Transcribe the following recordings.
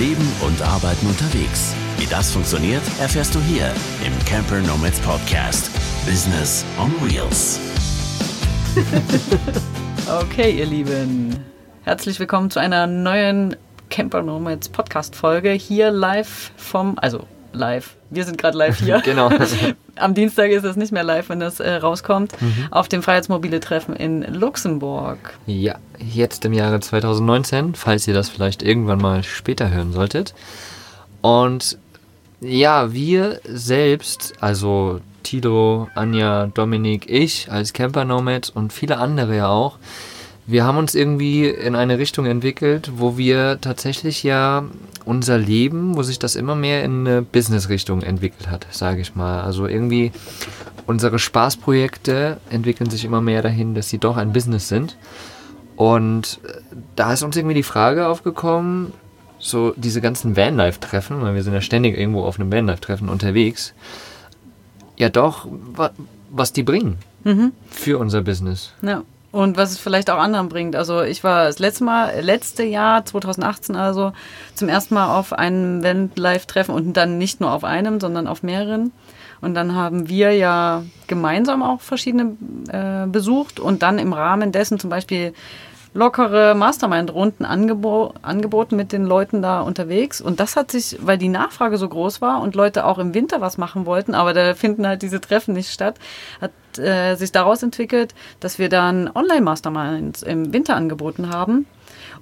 Leben und Arbeiten unterwegs. Wie das funktioniert, erfährst du hier im Camper Nomads Podcast. Business on Wheels. okay, ihr Lieben. Herzlich willkommen zu einer neuen Camper Nomads Podcast Folge. Hier live vom, also live. Wir sind gerade live hier. genau. Am Dienstag ist es nicht mehr live, wenn das äh, rauskommt. Mhm. Auf dem Freiheitsmobile Treffen in Luxemburg. Ja, jetzt im Jahre 2019, falls ihr das vielleicht irgendwann mal später hören solltet. Und ja, wir selbst, also Tilo, Anja, Dominik, ich als Camper Nomad und viele andere ja auch, wir haben uns irgendwie in eine Richtung entwickelt, wo wir tatsächlich ja unser Leben, wo sich das immer mehr in eine Business-Richtung entwickelt hat, sage ich mal. Also irgendwie unsere Spaßprojekte entwickeln sich immer mehr dahin, dass sie doch ein Business sind. Und äh, da ist uns irgendwie die Frage aufgekommen, so diese ganzen Vanlife-Treffen, weil wir sind ja ständig irgendwo auf einem Vanlife-Treffen unterwegs, ja doch, was die bringen mhm. für unser Business. Ja. Und was es vielleicht auch anderen bringt. Also ich war das letzte Mal, letzte Jahr, 2018 also, zum ersten Mal auf einem Event-Live-Treffen und dann nicht nur auf einem, sondern auf mehreren. Und dann haben wir ja gemeinsam auch verschiedene äh, besucht und dann im Rahmen dessen zum Beispiel lockere Mastermind-Runden angebo angeboten mit den Leuten da unterwegs. Und das hat sich, weil die Nachfrage so groß war und Leute auch im Winter was machen wollten, aber da finden halt diese Treffen nicht statt, hat äh, sich daraus entwickelt, dass wir dann Online-Masterminds im Winter angeboten haben.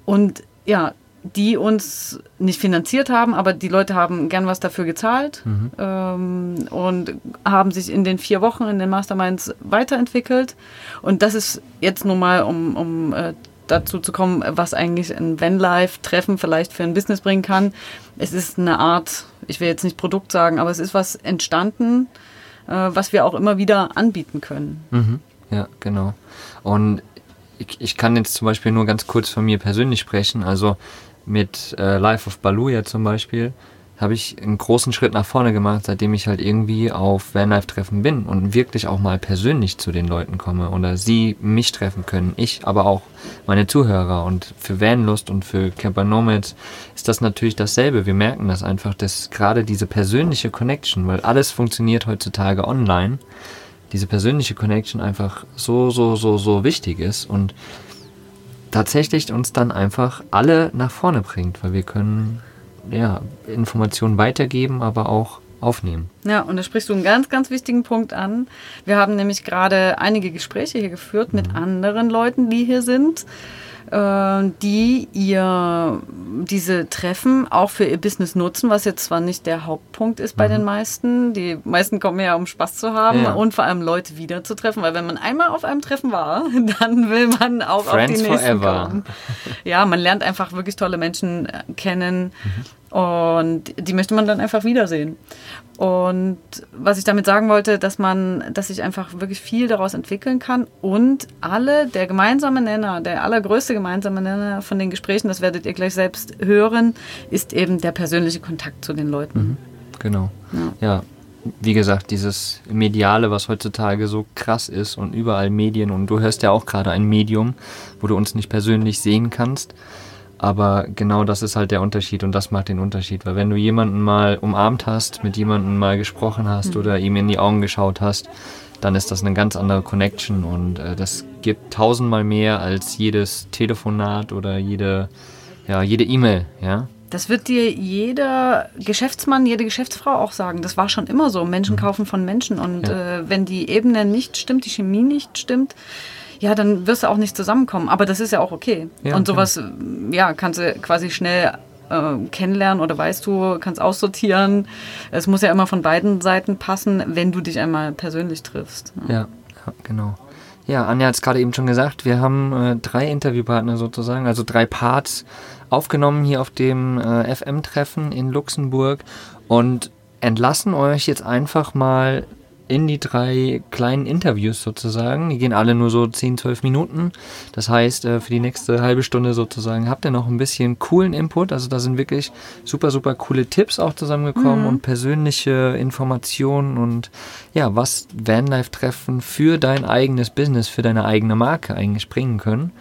Und ja, die uns nicht finanziert haben, aber die Leute haben gern was dafür gezahlt mhm. ähm, und haben sich in den vier Wochen in den Masterminds weiterentwickelt. Und das ist jetzt nun mal, um, um äh, dazu zu kommen, was eigentlich ein Vanlife-Treffen vielleicht für ein Business bringen kann. Es ist eine Art, ich will jetzt nicht Produkt sagen, aber es ist was entstanden, was wir auch immer wieder anbieten können. Mhm. Ja, genau. Und ich, ich, kann jetzt zum Beispiel nur ganz kurz von mir persönlich sprechen. Also mit äh, Life of Baluja zum Beispiel habe ich einen großen Schritt nach vorne gemacht, seitdem ich halt irgendwie auf Vanlife-Treffen bin und wirklich auch mal persönlich zu den Leuten komme oder sie mich treffen können, ich, aber auch meine Zuhörer. Und für Vanlust und für Camper Nomads ist das natürlich dasselbe. Wir merken das einfach, dass gerade diese persönliche Connection, weil alles funktioniert heutzutage online, diese persönliche Connection einfach so, so, so, so wichtig ist und tatsächlich uns dann einfach alle nach vorne bringt, weil wir können ja, Informationen weitergeben, aber auch aufnehmen. Ja, und da sprichst du einen ganz, ganz wichtigen Punkt an. Wir haben nämlich gerade einige Gespräche hier geführt mhm. mit anderen Leuten, die hier sind äh, die ihr diese Treffen auch für ihr Business nutzen, was jetzt zwar nicht der Hauptpunkt ist bei mhm. den meisten. Die meisten kommen ja, um Spaß zu haben ja. und vor allem Leute wiederzutreffen, weil wenn man einmal auf einem Treffen war, dann will man auch Friends auf die nächsten forever. kommen. Ja, man lernt einfach wirklich tolle Menschen äh, kennen. Mhm. Und die möchte man dann einfach wiedersehen. Und was ich damit sagen wollte, dass man, dass sich einfach wirklich viel daraus entwickeln kann und alle, der gemeinsame Nenner, der allergrößte gemeinsame Nenner von den Gesprächen, das werdet ihr gleich selbst hören, ist eben der persönliche Kontakt zu den Leuten. Mhm, genau. Ja. ja. Wie gesagt, dieses Mediale, was heutzutage so krass ist und überall Medien und du hörst ja auch gerade ein Medium, wo du uns nicht persönlich sehen kannst aber genau das ist halt der Unterschied und das macht den Unterschied. Weil wenn du jemanden mal umarmt hast, mit jemandem mal gesprochen hast mhm. oder ihm in die Augen geschaut hast, dann ist das eine ganz andere Connection und äh, das gibt tausendmal mehr als jedes Telefonat oder jede ja, jede E-Mail, ja. Das wird dir jeder Geschäftsmann, jede Geschäftsfrau auch sagen. Das war schon immer so. Menschen mhm. kaufen von Menschen und ja. äh, wenn die Ebene nicht stimmt, die Chemie nicht stimmt, ja, dann wirst du auch nicht zusammenkommen. Aber das ist ja auch okay. Ja, und sowas, okay. ja, kannst du quasi schnell äh, kennenlernen oder weißt du, kannst aussortieren. Es muss ja immer von beiden Seiten passen, wenn du dich einmal persönlich triffst. Ja, ja, ja genau. Ja, Anja hat es gerade eben schon gesagt, wir haben äh, drei Interviewpartner sozusagen, also drei Parts aufgenommen hier auf dem äh, FM-Treffen in Luxemburg und entlassen euch jetzt einfach mal in die drei kleinen Interviews sozusagen. Die gehen alle nur so 10, 12 Minuten. Das heißt, äh, für die nächste halbe Stunde sozusagen habt ihr noch ein bisschen coolen Input. Also da sind wirklich super, super coole Tipps auch zusammengekommen mhm. und persönliche Informationen und ja, was Vanlife-Treffen für dein eigenes Business, für deine eigene Marke eigentlich bringen können.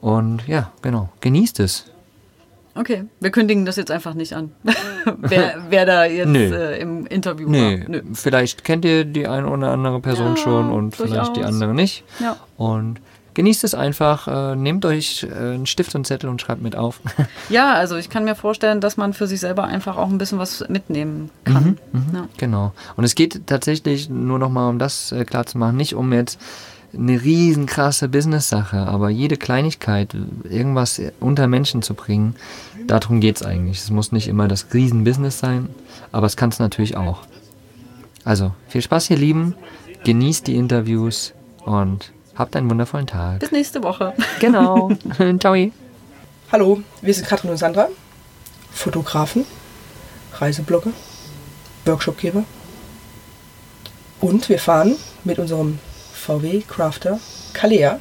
Und ja, genau, genießt es. Okay, wir kündigen das jetzt einfach nicht an. wer, wer da jetzt Nö. äh, im Interview Nee, war. Nö. vielleicht kennt ihr die eine oder andere Person Ja, schon und vielleicht die durchaus. andere nicht. Ja. Und genießt es einfach, äh, nehmt euch äh, einen Stift und Zettel und schreibt mit auf. ja, also ich kann mir vorstellen, dass man für sich selber einfach auch ein bisschen was mitnehmen kann. Ja. Genau. Und es geht tatsächlich nur noch mal um das äh, klar zu machen, nicht um jetzt eine riesen krasse Business-Sache, aber jede Kleinigkeit, irgendwas unter Menschen zu bringen, darum geht es eigentlich. Es muss nicht immer das Riesen-Business sein, aber es kann es natürlich auch. Also, viel Spaß, ihr Lieben, genießt die Interviews und habt einen wundervollen Tag. Bis nächste Woche. Genau. Ciao. Hallo, wir sind Katrin und Sandra, Fotografen, Reiseblogger, Workshopgeber und wir fahren mit unserem VW Crafter Kalea,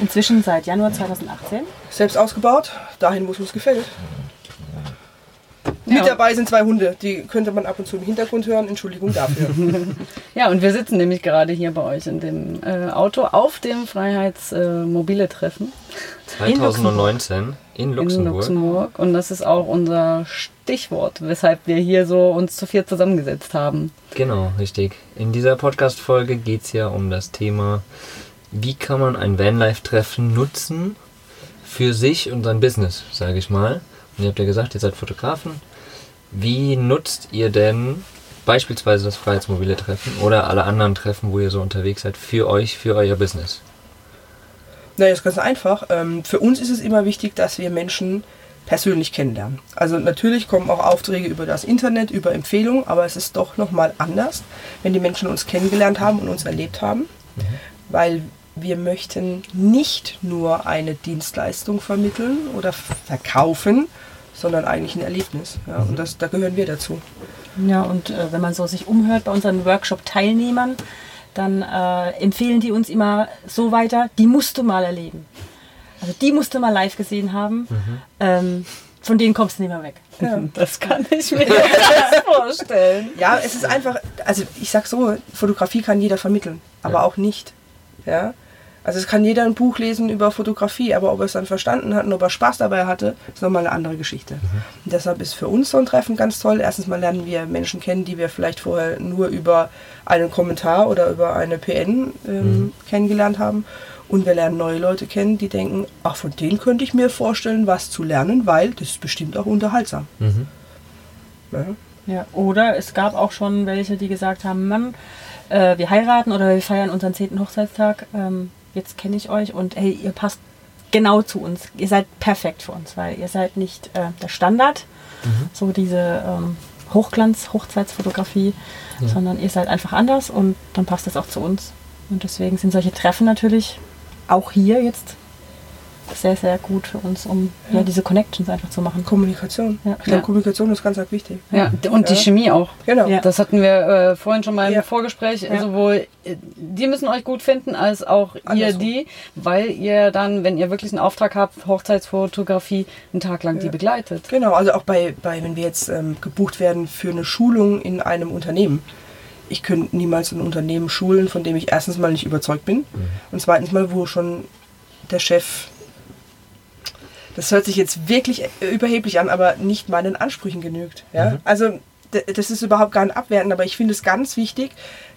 Inzwischen seit Januar 2018. selbst ausgebaut, dahin, wo es uns gefällt. Mit dabei sind zwei Hunde, die könnte man ab und zu im Hintergrund hören. Entschuldigung dafür. Ja, und wir sitzen nämlich gerade hier bei euch in dem äh, Auto auf dem Freiheitsmobile-Treffen 2019 in in Luxemburg. Luxemburg. Und das ist auch unser Stichwort, weshalb wir hier so uns zu viert zusammengesetzt haben. Genau, richtig. In dieser Podcast-Folge geht es ja um das Thema, wie kann man ein Vanlife-Treffen nutzen für sich und sein Business, sage ich mal. Und ihr habt ja gesagt, ihr seid Fotografen. Wie nutzt ihr denn beispielsweise das Freiheitsmobile Treffen oder alle anderen Treffen, wo ihr so unterwegs seid, für euch, für euer Business? naja, ist ganz einfach. Ähm, für uns ist es immer wichtig, dass wir Menschen persönlich kennenlernen. Also natürlich kommen auch Aufträge über das Internet, über Empfehlungen, aber es ist doch nochmal anders, wenn die Menschen uns kennengelernt haben und uns erlebt haben, weil wir möchten nicht nur eine Dienstleistung vermitteln oder verkaufen, sondern eigentlich ein Erlebnis. Ja, und das, da gehören wir dazu. Ja, und äh, wenn man so sich umhört bei unseren Workshop-Teilnehmern, dann äh, empfehlen die uns immer so weiter, die musst du mal erleben. Also die musst du mal live gesehen haben. Ähm, von denen kommst du nicht mehr weg. Das kann ich mir das vorstellen. Ja, es ist einfach, also ich sag so, Fotografie kann jeder vermitteln, aber Ja. auch nicht. Ja. Also es kann jeder ein Buch lesen über Fotografie, aber ob er es dann verstanden hat und ob er Spaß dabei hatte, ist nochmal eine andere Geschichte. Und deshalb ist für uns so ein Treffen ganz toll. Erstens mal lernen wir Menschen kennen, die wir vielleicht vorher nur über einen Kommentar oder über eine PN ähm, kennengelernt haben. Und wir lernen neue Leute kennen, die denken, ach, von denen könnte ich mir vorstellen, was zu lernen, weil das ist bestimmt auch unterhaltsam. Mhm. Ja. Ja, oder es gab auch schon welche, die gesagt haben, Mann, äh, wir heiraten oder wir feiern unseren 10. Hochzeitstag, ähm, jetzt kenne ich euch und hey, ihr passt genau zu uns. Ihr seid perfekt für uns, weil ihr seid nicht äh, der Standard, so diese ähm, Hochglanz-Hochzeitsfotografie, sondern ihr seid einfach anders und dann passt das auch zu uns. Und deswegen sind solche Treffen natürlich auch hier jetzt sehr, sehr gut für uns, um ja. diese Connections einfach zu machen. Kommunikation. Ja. Ich glaube, Ja. Kommunikation ist ganz arg wichtig. Ja, und die Ja. Chemie auch. Genau. Ja. Das hatten wir äh, vorhin schon mal im Ja. Vorgespräch. Ja. Sowohl äh, die müssen euch gut finden, als auch ihr Andersrum. die, weil ihr dann, wenn ihr wirklich einen Auftrag habt, Hochzeitsfotografie, einen Tag lang die begleitet. Genau, also auch bei, bei wenn wir jetzt ähm, gebucht werden für eine Schulung in einem Unternehmen. Ich könnte niemals ein Unternehmen schulen, von dem ich erstens mal nicht überzeugt bin und zweitens mal, wo schon der Chef, das hört sich jetzt wirklich überheblich an, aber nicht meinen Ansprüchen genügt. Ja? Also d- das ist überhaupt gar nicht abwertend, aber ich finde es ganz wichtig,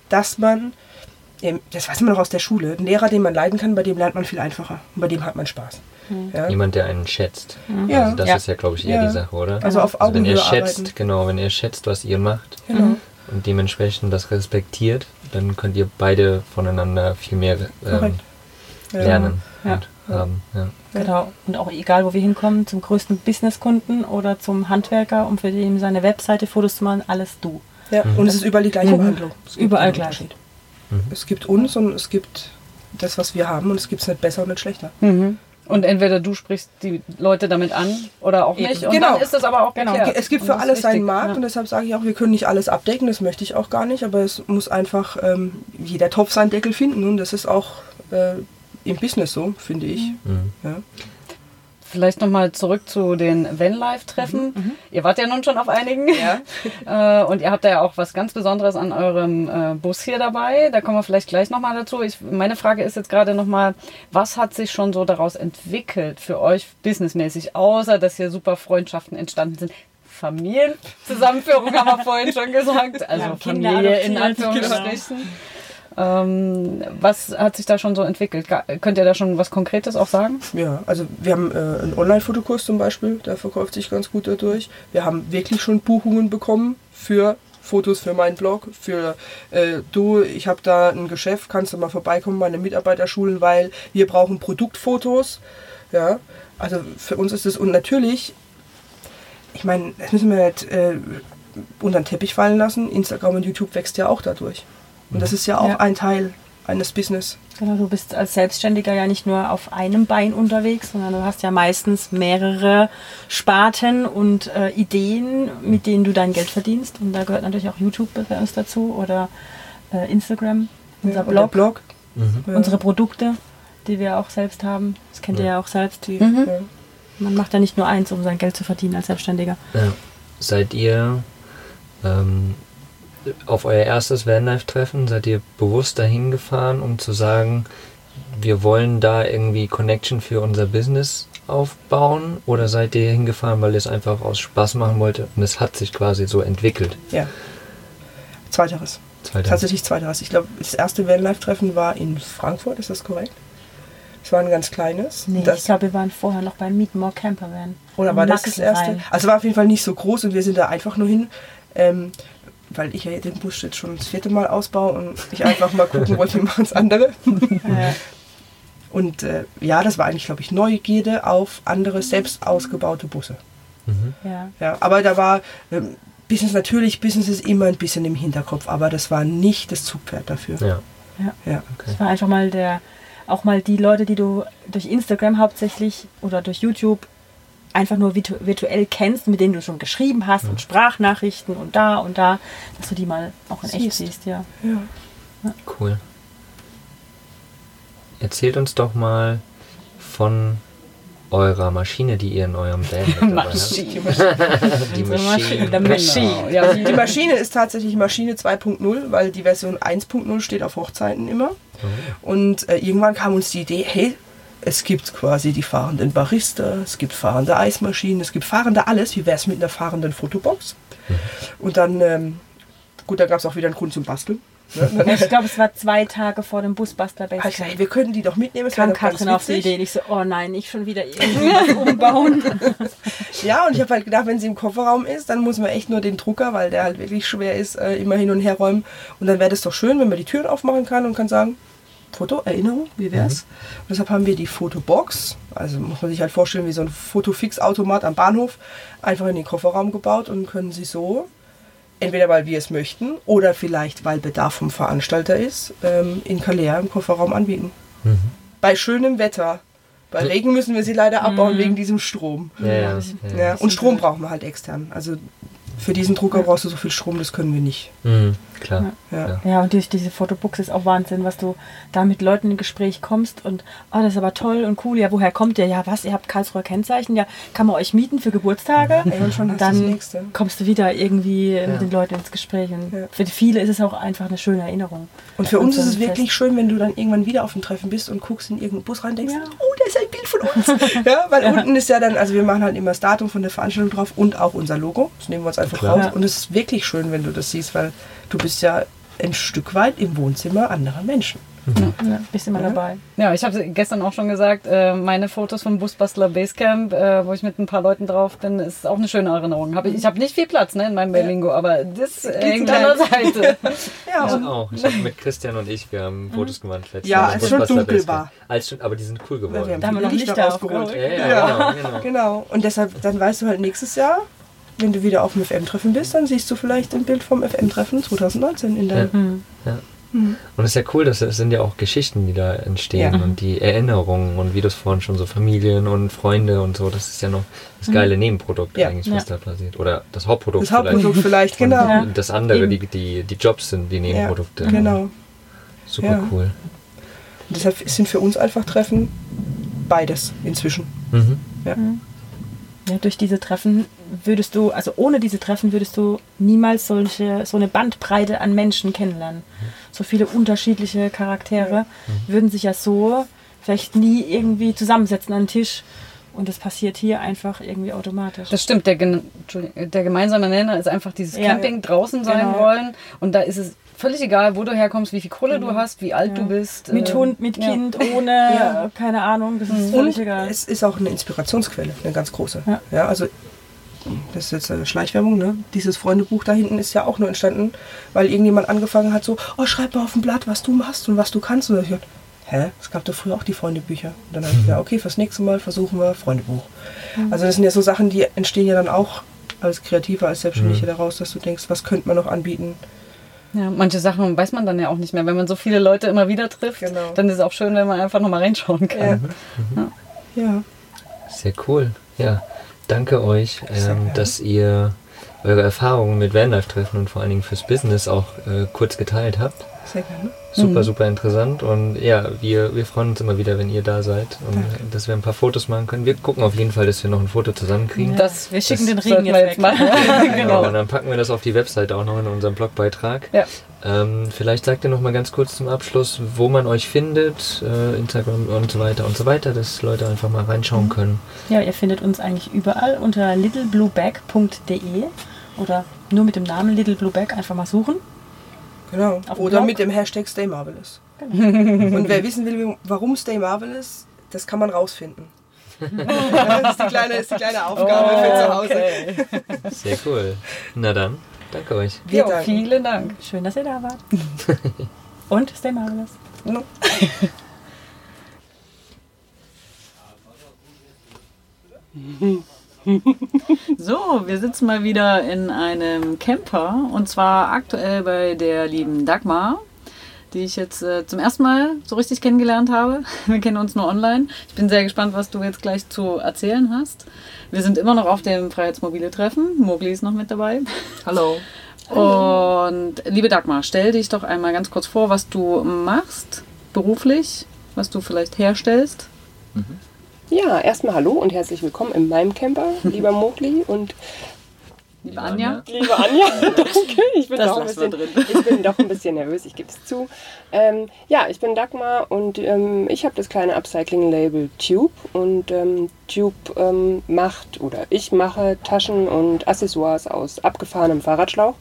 dass man, das weiß man noch aus der Schule, ein Lehrer, den man leiden kann, bei dem lernt man viel einfacher und bei dem hat man Spaß. Ja? Jemand, der einen schätzt. Ja. Also das Ja. ist ja, glaube ich, eher Ja. die Sache, oder? Also auf wenn ihr Augenhöhe schätzt, arbeiten. genau, wenn ihr schätzt, was ihr macht Genau. und dementsprechend das respektiert, dann könnt ihr beide voneinander viel mehr ähm, Korrekt. Ja. Ja. haben. Ja. Genau. Und auch egal, wo wir hinkommen, zum größten Businesskunden oder zum Handwerker, um für den seine Webseite Fotos zu machen, alles du. Ja, und es ist überall die gleiche Behandlung. Es gibt Überall gleich. Unterschied. Es gibt uns und es gibt das, was wir haben und es gibt es nicht besser und nicht schlechter. Mhm. Und entweder du sprichst die Leute damit an oder auch nicht. Und Genau. dann ist das aber auch Genau. Es gibt für alles seinen. Markt Ja. und deshalb sage ich auch, wir können nicht alles abdecken, das möchte ich auch gar nicht, aber es muss einfach ähm, jeder Topf seinen Deckel finden und das ist auch äh, im Business so, finde ich. Mhm. Ja. vielleicht nochmal zurück zu den Vanlife-Treffen. Ihr wart ja nun schon auf einigen. Ja. Äh, und ihr habt da ja auch was ganz Besonderes an eurem äh, Bus hier dabei. Da kommen wir vielleicht gleich nochmal dazu. Ich, meine Frage ist jetzt gerade nochmal, was hat sich schon so daraus entwickelt für euch businessmäßig, außer dass hier super Freundschaften entstanden sind? Familienzusammenführung haben wir vorhin schon gesagt. Also Ja, Kinder Familie in adoptiert, Anführungsstrichen. Ähm, was hat sich da schon so entwickelt? Könnt ihr da schon was Konkretes auch sagen? Ja, also wir haben äh, einen Online-Fotokurs zum Beispiel, der verkauft sich ganz gut dadurch. Wir haben wirklich schon Buchungen bekommen für Fotos für meinen Blog, für äh, du, ich habe da ein Geschäft, kannst du mal vorbeikommen, meine Mitarbeiter schulen, weil wir brauchen Produktfotos. Ja, also für uns ist es und natürlich, ich meine, das müssen wir nicht äh, unter den Teppich fallen lassen. Instagram und YouTube wächst ja auch dadurch. Und das ist ja auch Ja. ein Teil eines Business. Genau, du bist als Selbstständiger ja nicht nur auf einem Bein unterwegs, sondern du hast ja meistens mehrere Sparten und äh, Ideen, mit denen du dein Geld verdienst. Und da gehört natürlich auch YouTube bei uns dazu oder äh, Instagram, unser Ja, Blog, Der Blog. Ja. unsere Produkte, die wir auch selbst haben. Das kennt ihr ja auch selbst. Die, Ja. Man macht ja nicht nur eins, um sein Geld zu verdienen als Selbstständiger. Ja. Seid ihr ähm, auf euer erstes Vanlife-Treffen, seid ihr bewusst dahin gefahren, um zu sagen, wir wollen da irgendwie Connection für unser Business aufbauen? Oder seid ihr hingefahren, weil ihr es einfach aus Spaß machen wolltet und es hat sich quasi so entwickelt? Ja. Zweiteres. Zweiter- Tatsächlich zweiteres. Ich glaube, das erste Vanlife-Treffen war in Frankfurt, ist das korrekt? Es war ein ganz kleines. Nee, das, ich glaube, wir waren vorher noch beim Meet More Camper Van. oder war das das erste? Also war auf jeden Fall nicht so groß und wir sind da einfach nur hin, ähm, weil ich ja den Bus jetzt schon das vierte Mal ausbaue und ich einfach mal gucken wollte, wie machen es andere. Und äh, ja, das war eigentlich, glaube ich, Neugierde auf andere selbst ausgebaute Busse. Ja. Ja, aber da war ähm, Business natürlich, Business ist immer ein bisschen im Hinterkopf, aber das war nicht das Zugpferd dafür. Ja. Ja. Ja. Das war einfach mal der, auch mal die Leute, die du durch Instagram hauptsächlich oder durch YouTube einfach nur virtu virtuell kennst, mit denen du schon geschrieben hast und Sprachnachrichten und da und da, dass du die mal auch in echt Siehst. siehst, ja. Ja. Cool. Erzählt uns doch mal von eurer Maschine, die ihr in eurem Van mit dabei habt. Die Maschine. Die Unsere Maschine, Maschine. Maschine. Ja, Die Maschine ist tatsächlich Maschine 2.0, weil die Version 1.0 steht auf Hochzeiten immer. Und äh, irgendwann kam uns die Idee, hey, es gibt quasi die fahrenden Barista, es gibt fahrende Eismaschinen, es gibt fahrende alles. Wie wäre es mit einer fahrenden Fotobox? Und dann, ähm, gut, da gab es auch wieder einen Grund zum Basteln. Ne? Ich glaube, es war zwei Tage vor dem Busbuster ich gesagt, hey, Base. wir könnten die doch mitnehmen. es Kam Katrin auf die. Idee. Ich so, oh nein, nicht schon wieder irgendwas umbauen. Ja, und ich habe halt gedacht, wenn sie im Kofferraum ist, dann muss man echt nur den Drucker, weil der halt wirklich schwer ist, äh, immer hin und her räumen. Und dann wäre das doch schön, wenn man die Türen aufmachen kann und kann sagen, Foto, Erinnerung, wie wär's? Und deshalb haben wir die Fotobox, also muss man sich halt vorstellen, wie so ein Fotofix-Automat am Bahnhof, einfach in den Kofferraum gebaut und können sie so, entweder weil wir es möchten oder vielleicht weil Bedarf vom Veranstalter ist, ähm, in Calais im Kofferraum anbieten. Bei schönem Wetter. Bei Regen müssen wir sie leider abbauen wegen diesem Strom. Ja, ja, ja. Ja, und Strom brauchen wir halt extern. Also für diesen Drucker brauchst du so viel Strom, das können wir nicht. Mhm, klar. Ja. Ja, und durch diese Fotobox ist auch Wahnsinn, was du da mit Leuten in Gespräch kommst und, oh, das ist aber toll und cool. Ja, woher kommt ihr? Ja, was? Ihr habt Karlsruher Kennzeichen? Ja, kann man euch mieten für Geburtstage? Ey, und schon Und dann kommst du wieder irgendwie mit den Leuten ins Gespräch. Und Ja. für viele ist es auch einfach eine schöne Erinnerung. Und für uns so ist es wirklich Fest. schön, wenn du dann irgendwann wieder auf dem Treffen bist und guckst in irgendeinen Bus rein und denkst, Ja. oh, da ist ein Bild von uns. ja, weil unten ist ja dann, also wir machen halt immer das Datum von der Veranstaltung drauf und auch unser Logo. Das nehmen wir uns einfach Klar. raus. Ja. Und es ist wirklich schön, wenn du das siehst, weil du bist ja ein Stück weit im Wohnzimmer anderer Menschen. Ja, bist immer dabei. Ja, ich habe gestern auch schon gesagt, äh, meine Fotos vom Busbastler Basecamp, äh, wo ich mit ein paar Leuten drauf bin, ist auch eine schöne Erinnerung. Ich habe nicht viel Platz ne, in meinem Berlingo, aber das hängt an der Seite. Ja, Ich auch. Ich hab mit Christian und ich, wir haben Fotos gemacht Ja, als es schon dunkel Basecamp. war. Als schon, aber die sind cool wir geworden. haben Da haben wir noch Lichter Lichter. Ja, ja, Ja. genau, genau. Genau. Und deshalb, dann weißt du halt nächstes Jahr, wenn du wieder auf dem FM-Treffen bist, dann siehst du vielleicht ein Bild vom FM-Treffen 2019 in deinem. Ja. Und es ist ja cool, dass es sind ja auch Geschichten, die da entstehen Ja. und die Erinnerungen und wie du es vorhin schon so Familien und Freunde und so, das ist ja noch das geile Nebenprodukt Ja. eigentlich, was Ja. da passiert. Oder das Hauptprodukt Das Hauptprodukt vielleicht, Und genau. Ja. Das andere, die, die, die Jobs sind die Nebenprodukte. Genau. Super Ja. cool. Und deshalb sind für uns einfach Treffen beides inzwischen. Mhm. Ja. Ja, durch diese Treffen würdest du, also ohne diese Treffen würdest du niemals solche, so eine Bandbreite an Menschen kennenlernen. So viele unterschiedliche Charaktere würden sich ja so vielleicht nie irgendwie zusammensetzen an den Tisch. Und das passiert hier einfach irgendwie automatisch. Das stimmt, der, der gemeinsame Nenner ist einfach dieses Ja. Camping draußen sein Genau. wollen. Und da ist es völlig egal, wo du herkommst, wie viel Kohle du hast, wie alt Ja. du bist. mit äh, Hund, mit ja. Kind, ohne, Ja. keine Ahnung, das ist völlig Und egal. es ist auch eine Inspirationsquelle, eine ganz große. Ja. Ja, also das ist jetzt eine Schleichwerbung, ne? Dieses Freundebuch da hinten ist ja auch nur entstanden, weil irgendjemand angefangen hat so, oh, schreib mal auf ein Blatt, was du machst und was du kannst. Und ich dachte, hä, es gab doch früher auch die Freundebücher. Und dann habe ich gesagt, okay, fürs nächste Mal versuchen wir Freundebuch. Also das sind ja so Sachen, die entstehen ja dann auch als Kreativer, als Selbstständiger daraus, dass du denkst, was könnte man noch anbieten. Ja, manche Sachen weiß man dann ja auch nicht mehr. Wenn man so viele Leute immer wieder trifft, Genau. dann ist es auch schön, wenn man einfach nochmal reinschauen kann. Ja. Sehr cool. Ja, danke euch, ähm, dass ihr eure Erfahrungen mit Vanlife-Treffen und vor allen Dingen fürs Business auch äh, kurz geteilt habt. Sehr gerne. Super, super interessant und ja, wir, wir freuen uns immer wieder, wenn ihr da seid und dass wir ein paar Fotos machen können. Wir gucken auf jeden Fall, dass wir noch ein Foto zusammenkriegen. Das Wir schicken das den Regen jetzt weg. machen. Genau. genau. Und dann packen wir das auf die Webseite auch noch in unserem Blogbeitrag. Ja. Ähm, vielleicht sagt ihr noch mal ganz kurz zum Abschluss, wo man euch findet, äh, Instagram und so weiter und so weiter, dass Leute einfach mal reinschauen können. Ja, ihr findet uns eigentlich überall unter littlebluebag.de oder nur mit dem Namen Little Blue Bag einfach mal suchen. Genau. Oder Blog? mit dem Hashtag Stay Marvelous. Und wer wissen will, warum Stay Marvelous, das kann man rausfinden. das ist die kleine, ist die kleine Aufgabe für zu Hause. Okay. Sehr cool. Na dann, danke euch. Wir Jo, danken. vielen Dank. Schön, dass ihr da wart. Und stay marvelous. So, wir sitzen mal wieder in einem Camper und zwar aktuell bei der lieben Dagmar, die ich jetzt äh, zum ersten Mal so richtig kennengelernt habe. Wir kennen uns nur online. Ich bin sehr gespannt, was du jetzt gleich zu erzählen hast. Wir sind immer noch auf dem Freiheitsmobile Treffen. Mogli ist noch mit dabei. Hallo. Und liebe Dagmar, stell dich doch einmal ganz kurz vor, was du machst beruflich, was du vielleicht herstellst. Ja, erstmal hallo und herzlich willkommen in meinem Camper, lieber Mogli und Liebe Anja. liebe Anja. Danke, ich bin, Das doch ein bisschen, drin. ich bin doch ein bisschen nervös, ich gebe es zu. Ähm, ja, ich bin Dagmar und ähm, ich habe das kleine Upcycling-Label Tube und ähm, Tube ähm, macht oder ich mache Taschen und Accessoires aus abgefahrenem Fahrradschlauch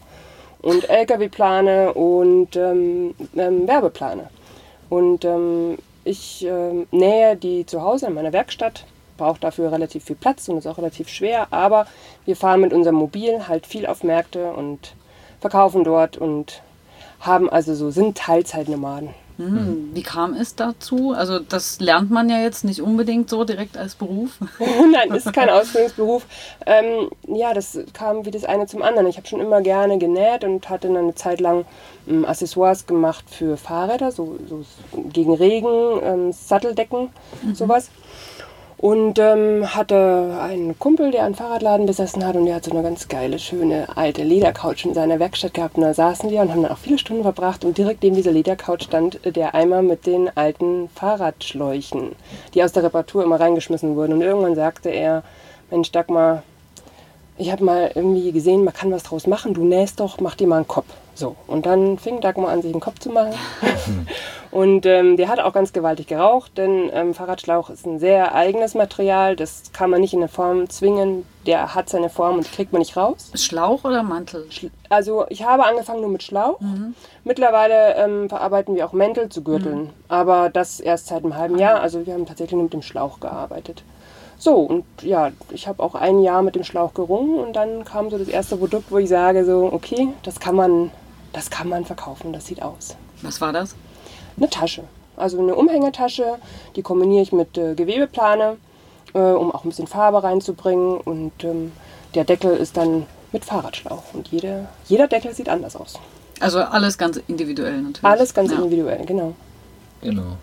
und LKW-Plane und ähm, ähm, Werbeplane. Und ähm, ich ähm, nähe die zu Hause in meiner Werkstatt, brauche dafür relativ viel Platz und ist auch relativ schwer, aber wir fahren mit unserem Mobil halt viel auf Märkte und verkaufen dort und haben also so, sind Teilzeitnomaden. Hm, Wie kam es dazu? Also das lernt man ja jetzt nicht unbedingt so direkt als Beruf. Nein, ist kein Ausbildungsberuf. Ähm, ja, das kam wie das eine zum anderen. Ich habe schon immer gerne genäht und hatte dann eine Zeit lang ähm, Accessoires gemacht für Fahrräder, so, so gegen Regen, ähm, Satteldecken, sowas. Und ähm, hatte einen Kumpel, der einen Fahrradladen besessen hat und der hat so eine ganz geile, schöne alte Ledercouch in seiner Werkstatt gehabt. Und da saßen wir und haben dann auch viele Stunden verbracht und direkt neben dieser Ledercouch stand der Eimer mit den alten Fahrradschläuchen, die aus der Reparatur immer reingeschmissen wurden. Und irgendwann sagte er, Mensch Dagmar, ich habe mal irgendwie gesehen, man kann was draus machen, du nähst doch, mach dir mal einen Kopf. So, und dann fing Dagmar an, sich einen Kopf zu machen. und ähm, der hat auch ganz gewaltig geraucht, denn ähm, Fahrradschlauch ist ein sehr eigenes Material, das kann man nicht in eine Form zwingen, der hat seine Form und kriegt man nicht raus. Schlauch oder Mantel? Also ich habe angefangen nur mit Schlauch. Mittlerweile ähm, verarbeiten wir auch Mäntel zu Gürteln, aber das erst seit einem halben Jahr. Also wir haben tatsächlich nur mit dem Schlauch gearbeitet. So, und ja, ich habe auch ein Jahr mit dem Schlauch gerungen und dann kam so das erste Produkt, wo ich sage so, okay, das kann man, das kann man verkaufen, das sieht aus. Was war das? Eine Tasche, also eine Umhängetasche, die kombiniere ich mit äh, Gewebeplane, äh, um auch ein bisschen Farbe reinzubringen und ähm, der Deckel ist dann mit Fahrradschlauch und jeder, jeder Deckel sieht anders aus. Also alles ganz individuell natürlich. Alles ganz ja. individuell, genau. Genau.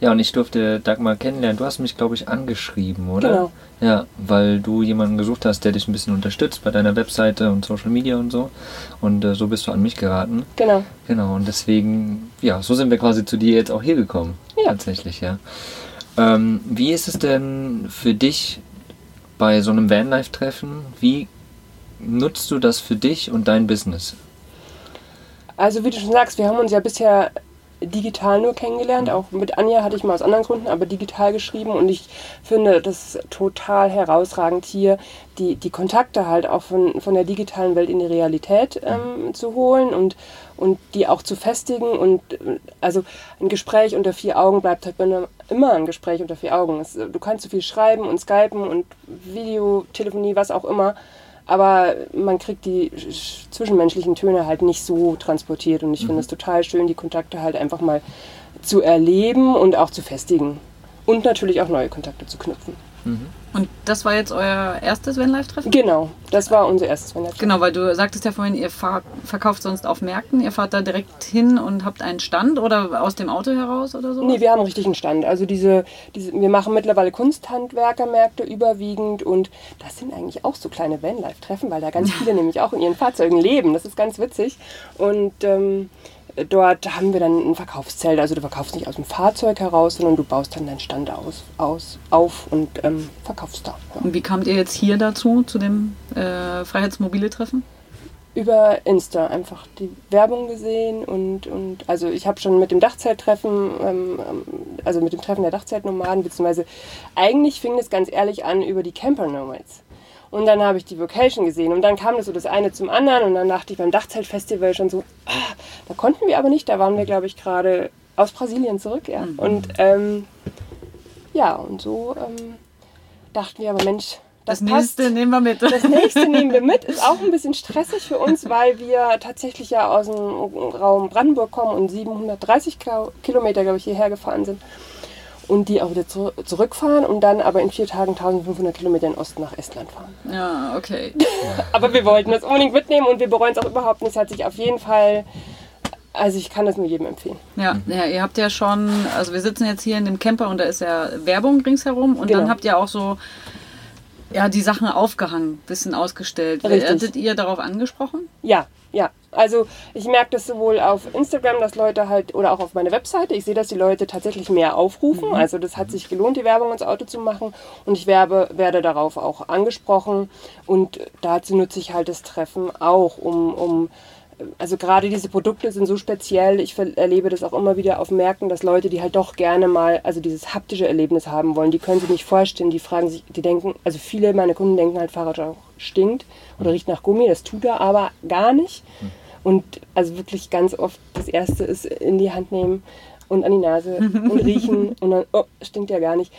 Ja, und ich durfte Dagmar kennenlernen. Du hast mich, glaube ich, angeschrieben, oder? Genau. Ja, weil du jemanden gesucht hast, der dich ein bisschen unterstützt bei deiner Webseite und Social Media und so. Und äh, so bist du an mich geraten. Genau. Genau, und deswegen, ja, so sind wir quasi zu dir jetzt auch hier gekommen. Ja. Tatsächlich, ja. Ähm, wie ist es denn für dich bei so einem Vanlife-Treffen? Wie nutzt du das für dich und dein Business? Also wie du schon sagst, wir haben uns ja bisher digital nur kennengelernt. Auch mit Anja hatte ich mal aus anderen Gründen, aber digital geschrieben. Und ich finde das total herausragend hier, die, die Kontakte halt auch von, von der digitalen Welt in die Realität ähm, zu holen und, und die auch zu festigen. Und äh, also ein Gespräch unter vier Augen bleibt halt immer- ein Gespräch unter vier Augen. Es, du kannst so viel schreiben und skypen und Videotelefonie, was auch immer. Aber man kriegt die sch- zwischenmenschlichen Töne halt nicht so transportiert. Und ich finde es total schön, die Kontakte halt einfach mal zu erleben und auch zu festigen. Und natürlich auch neue Kontakte zu knüpfen. Und das war jetzt euer erstes Vanlife-Treffen? Genau, das war unser erstes Weihnachten. Genau, weil du sagtest ja vorhin, ihr fahr, verkauft sonst auf Märkten. Ihr fahrt da direkt hin und habt einen Stand oder aus dem Auto heraus oder so? Nee, wir haben einen richtigen Stand. Also diese, diese, wir machen mittlerweile Kunsthandwerkermärkte überwiegend und das sind eigentlich auch so kleine Vanlife-Treffen, weil da ganz viele nämlich auch in ihren Fahrzeugen leben. Das ist ganz witzig. Und ähm, dort haben wir dann ein Verkaufszelt. Also du verkaufst nicht aus dem Fahrzeug heraus, sondern du baust dann deinen Stand aus, aus, auf und ähm, verkaufst da. Ja. Und wie kamt ihr jetzt hier dazu, zu dem äh, Freiheitsmobile-Treffen? über Insta einfach die Werbung gesehen und, und also ich habe schon mit dem Dachzelttreffen, ähm, ähm, also mit dem Treffen der Dachzeltnomaden, beziehungsweise eigentlich fing es ganz ehrlich an über die Camper Nomads. Und dann habe ich die Vocation gesehen und dann kam das so das eine zum anderen und dann dachte ich beim Dachzeltfestival schon so, ah, da konnten wir aber nicht, da waren wir glaube ich gerade aus Brasilien zurück, ja. Und ähm, ja, und so ähm, dachten wir aber Mensch, das, Das, passt. nächste nehmen wir mit. Das nächste nehmen wir mit. Ist auch ein bisschen stressig für uns, weil wir tatsächlich ja aus dem Raum Brandenburg kommen und 730 Kilo- Kilometer, glaube ich, hierher gefahren sind. Und die auch wieder zu, zurückfahren und dann aber in vier Tagen 1500 Kilometer in Osten nach Estland fahren. Ja, okay. Aber wir wollten das unbedingt mitnehmen und wir bereuen es auch überhaupt nicht. Es hat sich auf jeden Fall, also ich kann das nur jedem empfehlen. Ja, ja, ihr habt ja schon, also wir sitzen jetzt hier in dem Camper und da ist ja Werbung ringsherum und dann Genau. habt ihr auch so ja, die Sachen aufgehangen, bisschen ausgestellt. Richtig. Werdet ihr darauf angesprochen? Ja, ja. Also ich merke das sowohl auf Instagram, dass Leute halt, oder auch auf meiner Webseite, ich sehe, dass die Leute tatsächlich mehr aufrufen. Also das hat sich gelohnt, die Werbung ins Auto zu machen. Und ich werbe, werde darauf auch angesprochen. Und dazu nutze ich halt das Treffen auch, um, um also gerade diese Produkte sind so speziell. Ich erlebe das auch immer wieder auf Märkten, dass Leute, die halt doch gerne mal, also dieses haptische Erlebnis haben wollen, die können sich nicht vorstellen, die fragen sich, die denken, also viele meiner Kunden denken halt, Fahrradschrauch stinkt oder riecht nach Gummi, das tut er aber gar nicht. Und also wirklich ganz oft das erste ist in die Hand nehmen und an die Nase und riechen und dann, oh, stinkt ja gar nicht.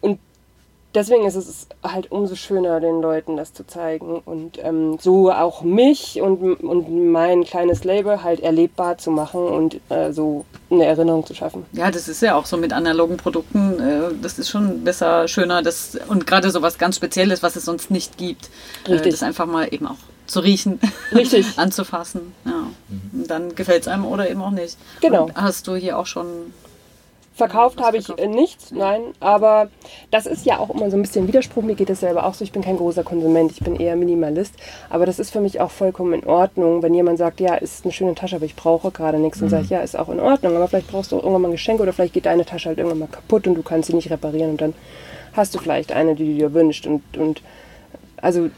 Und deswegen ist es halt umso schöner, den Leuten das zu zeigen und ähm, so auch mich und, und mein kleines Label halt erlebbar zu machen und äh, so eine Erinnerung zu schaffen. Ja, das ist ja auch so mit analogen Produkten. Äh, das ist schon besser, schöner. Das, und gerade so was ganz Spezielles, was es sonst nicht gibt. Äh, Richtig. das einfach mal eben auch zu riechen, Richtig. anzufassen. Ja. Und dann gefällt es einem oder eben auch nicht. Genau. Und hast du hier auch schon Verkauft habe ich verkauft? äh, nichts, nein, aber das ist ja auch immer so ein bisschen Widerspruch. Mir geht das selber auch so. Ich bin kein großer Konsument, ich bin eher Minimalist. Aber das ist für mich auch vollkommen in Ordnung, wenn jemand sagt, ja, ist eine schöne Tasche, aber ich brauche gerade nichts. Und sage ich, ja, ist auch in Ordnung, aber vielleicht brauchst du auch irgendwann mal ein Geschenk oder vielleicht geht deine Tasche halt irgendwann mal kaputt und du kannst sie nicht reparieren und dann hast du vielleicht eine, die du dir wünschst. Und, und also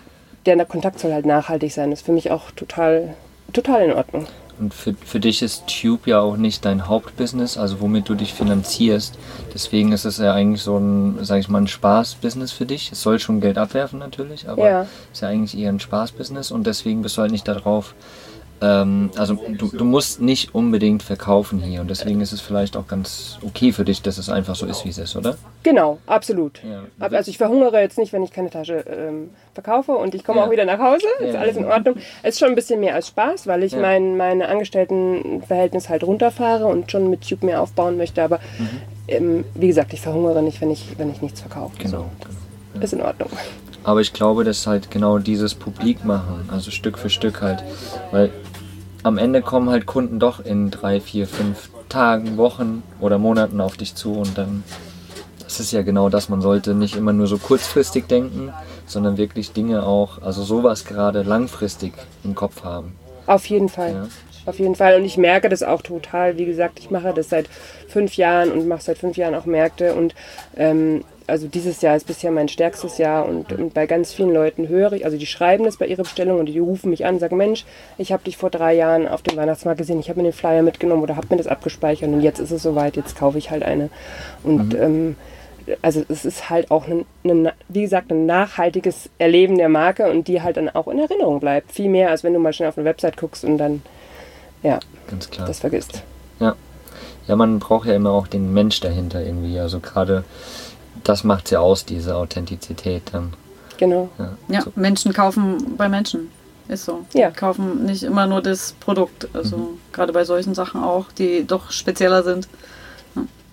der Kontakt soll halt nachhaltig sein. Das ist für mich auch total, total in Ordnung. Und für, für dich ist Tube ja auch nicht dein Hauptbusiness, also womit du dich finanzierst. Deswegen ist es ja eigentlich so ein, sag ich mal, ein Spaßbusiness für dich. Es soll schon Geld abwerfen natürlich, aber Ja. ist ja eigentlich eher ein Spaßbusiness und deswegen bist du halt nicht darauf. Ähm, also du, du musst nicht unbedingt verkaufen hier und deswegen ist es vielleicht auch ganz okay für dich, dass es einfach so ist, wie es ist, oder? Genau, absolut. Ja. Also ich verhungere jetzt nicht, wenn ich keine Tasche ähm, verkaufe und ich komme Ja. auch wieder nach Hause. Ist Ja. alles in Ordnung. Es ist schon ein bisschen mehr als Spaß, weil ich mein, meine Angestelltenverhältnis halt runterfahre und schon mit Tube mehr aufbauen möchte. Aber Mhm. ähm, wie gesagt, ich verhungere nicht, wenn ich, wenn ich nichts verkaufe. Genau. So, ist in Ordnung. Aber ich glaube, dass halt genau dieses Publik machen, also Stück für Stück halt, weil am Ende kommen halt Kunden doch in drei, vier, fünf Tagen, Wochen oder Monaten auf dich zu und dann, das ist ja genau das, man sollte nicht immer nur so kurzfristig denken, sondern wirklich Dinge auch, also sowas gerade langfristig im Kopf haben. Auf jeden Fall. Ja. Auf jeden Fall. Und ich merke das auch total. Wie gesagt, ich mache das seit fünf Jahren und mache seit fünf Jahren auch Märkte. Und ähm, also dieses Jahr ist bisher mein stärkstes Jahr. Und, und bei ganz vielen Leuten höre ich, also die schreiben das bei ihrer Bestellung und die rufen mich an und sagen, Mensch, ich habe dich vor drei Jahren auf dem Weihnachtsmarkt gesehen, ich habe mir den Flyer mitgenommen oder habe mir das abgespeichert und jetzt ist es soweit, jetzt kaufe ich halt eine. Und ähm, also es ist halt auch, ein, ein, wie gesagt, ein nachhaltiges Erleben der Marke und die halt dann auch in Erinnerung bleibt. Viel mehr, als wenn du mal schnell auf eine Website guckst und dann, ja, Ganz klar. das vergisst. Ja. Ja, man braucht ja immer auch den Mensch dahinter irgendwie. Also gerade das macht ja aus, diese Authentizität dann. Genau. Ja. Ja, So, Menschen kaufen bei Menschen. Ist so. Ja. Kaufen nicht immer nur das Produkt. Also Mhm. gerade bei solchen Sachen auch, die doch spezieller sind.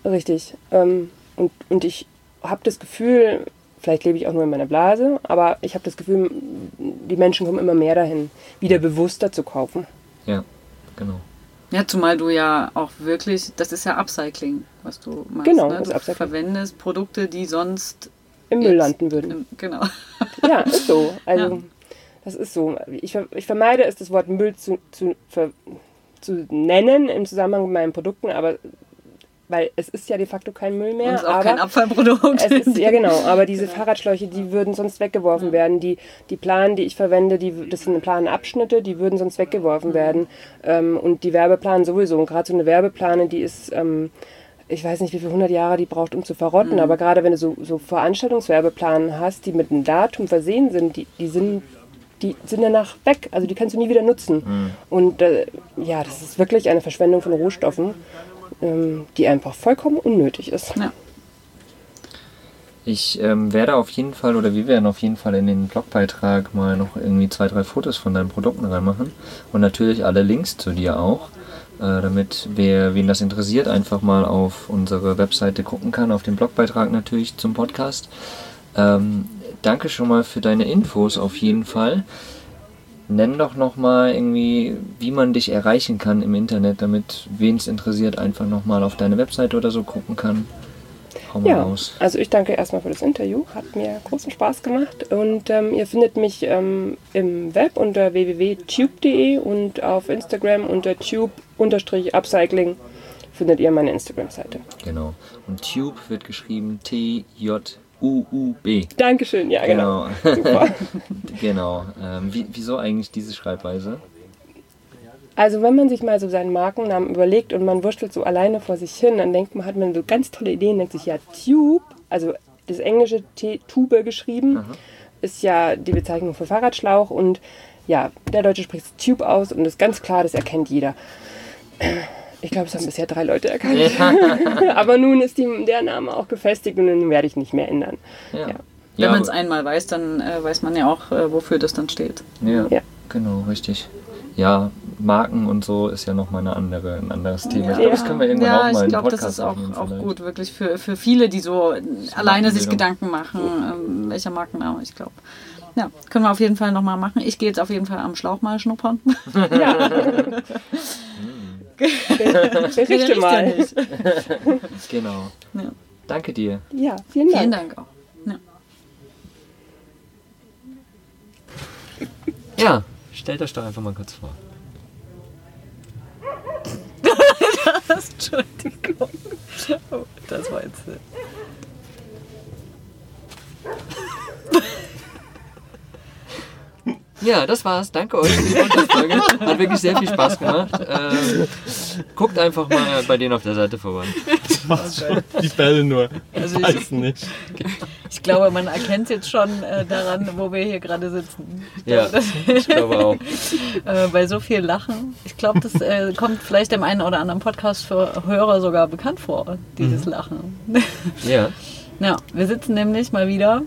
Richtig. Ähm, und, und ich habe das Gefühl, vielleicht lebe ich auch nur in meiner Blase, aber ich habe das Gefühl, die Menschen kommen immer mehr dahin, wieder bewusster zu kaufen. ja, genau. Ja, zumal du ja auch wirklich, das ist ja Upcycling, was du machst. Genau, ne? Du verwendest Produkte, die sonst Im Müll landen würden. im- Genau. Ja, ist so. Also, Ja. das ist so. Ich, ich vermeide es, das Wort Müll zu, zu, ver, zu nennen im Zusammenhang mit meinen Produkten, aber weil es ist ja de facto kein Müll Und mehr. ist auch aber kein Abfallprodukt. ist, ja genau, aber diese Fahrradschläuche, die würden sonst weggeworfen werden. Die, die Planen, die ich verwende, die, das sind Planabschnitte, die würden sonst weggeworfen werden. Ähm, und die Werbeplanen sowieso. Und gerade so eine Werbeplane, die ist, ähm, ich weiß nicht, wie viele hundert Jahre die braucht, um zu verrotten. Aber gerade wenn du so, so Veranstaltungswerbeplanen hast, die mit einem Datum versehen sind, die, die sind die sind danach weg, also die kannst du nie wieder nutzen. Und äh, ja, das ist wirklich eine Verschwendung von Rohstoffen, ähm, die einfach vollkommen unnötig ist. Ja. Ich ähm, werde auf jeden Fall, oder wir werden auf jeden Fall in den Blogbeitrag mal noch irgendwie zwei, drei Fotos von deinen Produkten reinmachen. Und natürlich alle Links zu dir auch, damit wer, wen das interessiert, einfach mal auf unsere Webseite gucken kann, auf den Blogbeitrag natürlich zum Podcast. Ähm, danke schon mal für deine Infos auf jeden Fall. Nenn doch nochmal irgendwie, wie man dich erreichen kann im Internet, damit wen es interessiert, einfach nochmal auf deine Webseite oder so gucken kann. Hau mal Ja, raus. also ich danke erstmal für das Interview. Hat mir großen Spaß gemacht. Und ähm, ihr findet mich ähm, im Web unter www.tube.de und auf Instagram unter tube-upcycling findet ihr meine Instagram-Seite. Genau. Und Tube wird geschrieben T-J-U-U-B. Dankeschön, ja genau. Genau. Genau. Ähm, wie, wieso eigentlich diese Schreibweise? Also wenn man sich mal so seinen Markennamen überlegt und man wurschtelt so alleine vor sich hin, dann denkt man, hat man so ganz tolle Ideen, denkt sich, ja, Tube, also das englische T, Tube geschrieben, ist ja die Bezeichnung für Fahrradschlauch und ja, der Deutsche spricht es Tube aus und das ist ganz klar, das erkennt jeder. Ich glaube, es haben bisher drei Leute erkannt. Aber nun ist die, der Name auch gefestigt und den werde ich nicht mehr ändern. Ja. Ja. Wenn Ja, man es einmal weiß, dann äh, weiß man ja auch, äh, wofür das dann steht. Ja, Ja. genau, richtig. Ja, Marken und so ist ja nochmal eine andere, ein anderes Thema. Ich Ja. glaube, das können wir irgendwann ja, auch mal ich glaube, Podcast das ist auch, auch gut, wirklich für, für viele, die so alleine sich. Gedanken machen, ähm, welcher Markenname, ich glaube. Ja, können wir auf jeden Fall nochmal machen. Ich gehe jetzt auf jeden Fall am Schlauch mal schnuppern. Ja. Berichte riecht ja mal. nicht. Genau. Ja. Danke dir. Ja, vielen Dank. Vielen Dank auch. Ja. Ja, stellt euch doch einfach mal kurz vor. Entschuldigung. Oh, das war jetzt. Ja, das war's. Danke euch für die Podcast-Folge. Hat wirklich sehr viel Spaß gemacht. Ähm, guckt einfach mal bei denen auf der Seite vorbei. Mach's schon. Die Bälle nur. Also ich- Weiß nicht. Ich glaube, man erkennt jetzt schon äh, daran, wo wir hier gerade sitzen. Ja, ich glaube auch. Äh, bei so viel Lachen. Ich glaube, das äh, kommt vielleicht dem einen oder anderen Podcast-Hörer sogar bekannt vor, dieses Lachen. Ja, Ja, wir sitzen nämlich mal wieder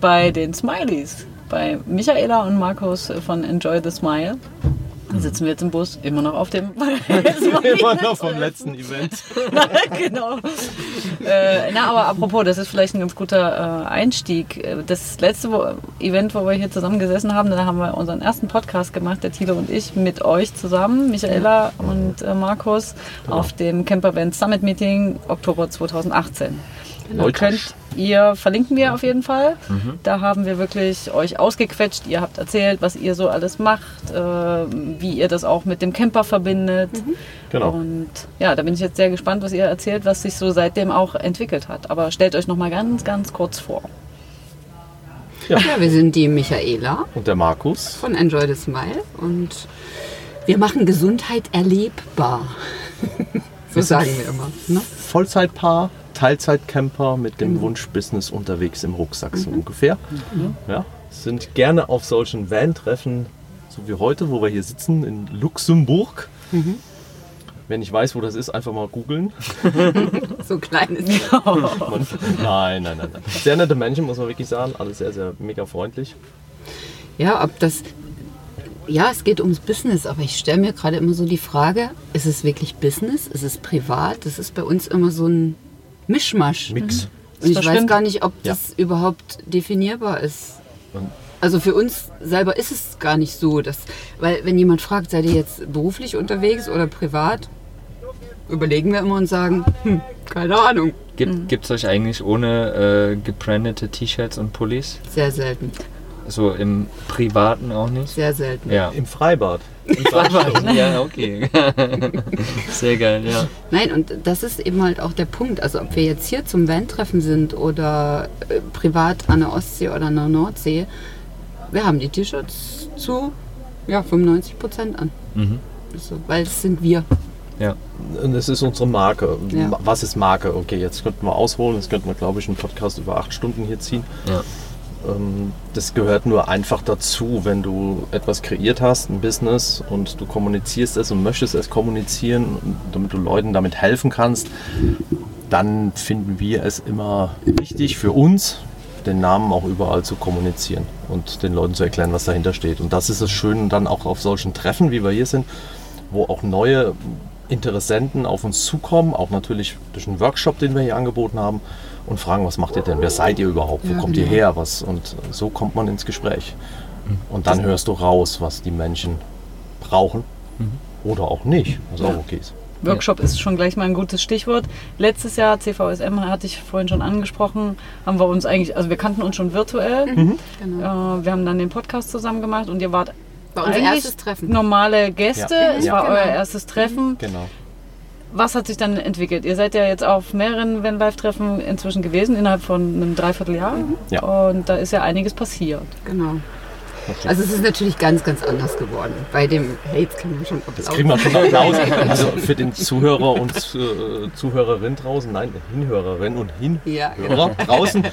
bei den Smileys. Bei Michaela und Markus von Enjoy the Smile. Da sitzen wir jetzt im Bus, immer noch auf dem Immer noch vom letzten Event. genau. Äh, na, aber apropos, das ist vielleicht ein ganz guter äh, Einstieg. Das letzte wo, Event, wo wir hier zusammengesessen haben, da haben wir unseren ersten Podcast gemacht, der Thilo und ich, mit euch zusammen, Michaela und äh, Markus, auf dem Campervan Summit Meeting Oktober 2018. Könnt ihr, verlinken wir auf jeden Fall. Da haben wir wirklich euch ausgequetscht. Ihr habt erzählt, was ihr so alles macht, äh, wie ihr das auch mit dem Camper verbindet. Genau. Und ja, da bin ich jetzt sehr gespannt, was ihr erzählt, was sich so seitdem auch entwickelt hat. Aber stellt euch noch mal ganz, ganz kurz vor. Ja, wir sind die Michaela Und der Markus. von Enjoy the Smile und wir machen Gesundheit erlebbar. so sagen wir immer. Ne? Vollzeitpaar, Teilzeitcamper mit dem Wunsch Business unterwegs im Rucksack so ungefähr. Ja, sind gerne auf solchen Van-Treffen, so wie heute, wo wir hier sitzen in Luxemburg. Wenn ich weiß, wo das ist, einfach mal googeln. So klein ist Nein, nein, nein, nein. Sehr nette Menschen, muss man wirklich sagen. Alle sehr, sehr mega freundlich. Ja, ob das. Ja, es geht ums Business, aber ich stelle mir gerade immer so die Frage: Ist es wirklich Business? Ist es privat? Das ist bei uns immer so ein Mischmasch. Mix. Und ich Das weiß gar nicht, ob Ja. das überhaupt definierbar ist. Und- Also für uns selber ist es gar nicht so, dass, weil wenn jemand fragt, seid ihr jetzt beruflich unterwegs oder privat, überlegen wir immer und sagen, hm, keine Ahnung. Gibt es euch eigentlich ohne äh, gebrandete T-Shirts und Pullis? Sehr selten, So im Privaten auch nicht? sehr selten. Ja. Im Freibad. ja, okay. Sehr geil, ja. Nein, und das ist eben halt auch der Punkt. Also ob wir jetzt hier zum Van-Treffen sind oder äh, privat an der Ostsee oder an der Nordsee, wir haben die T-Shirts zu ja, 95 Prozent an. Mhm. So, weil es sind wir. Ja. Und es ist unsere Marke. Ja. Was ist Marke? Okay, jetzt könnten wir ausholen. Jetzt könnten wir, glaube ich, einen Podcast über acht Stunden hier ziehen. Ja. Ähm, Das gehört nur einfach dazu, wenn du etwas kreiert hast, ein Business und du kommunizierst es und möchtest es kommunizieren, damit du Leuten damit helfen kannst, dann finden wir es immer wichtig für uns, den Namen auch überall zu kommunizieren und den Leuten zu erklären, was dahinter steht. Und das ist das Schöne dann auch auf solchen Treffen, wie wir hier sind, wo auch neue Interessenten auf uns zukommen, auch natürlich durch einen Workshop, den wir hier angeboten haben, und fragen, was macht ihr denn? Wer seid ihr überhaupt? Wo Ja, kommt ihr genau. her? Was? Und so kommt man ins Gespräch. Und dann hörst du raus, was die Menschen brauchen oder auch nicht, was auch okay ist. Workshop ist schon gleich mal ein gutes Stichwort. Letztes Jahr, CVSM hatte ich vorhin schon angesprochen, haben wir uns eigentlich, also wir kannten uns schon virtuell. Genau. Äh, wir haben dann den Podcast zusammen gemacht und ihr wart War unser eigentlich erstes Treffen. normale Gäste. Ja. Es Ja, war genau. euer erstes Treffen. Genau. Was hat sich dann entwickelt? Ihr seid ja jetzt auf mehreren Van Live Treffen inzwischen gewesen, innerhalb von einem Dreivierteljahr. Ja. Und da ist ja einiges passiert. Genau. Also es ist natürlich ganz, ganz anders geworden. Bei dem, hey, jetzt kriegen wir schon Applaus. Jetzt kriegen wir schon Applaus. Also für den Zuhörer und äh, Zuhörerin draußen, nein, Hinhörerin und Ja, Hinhörer draußen.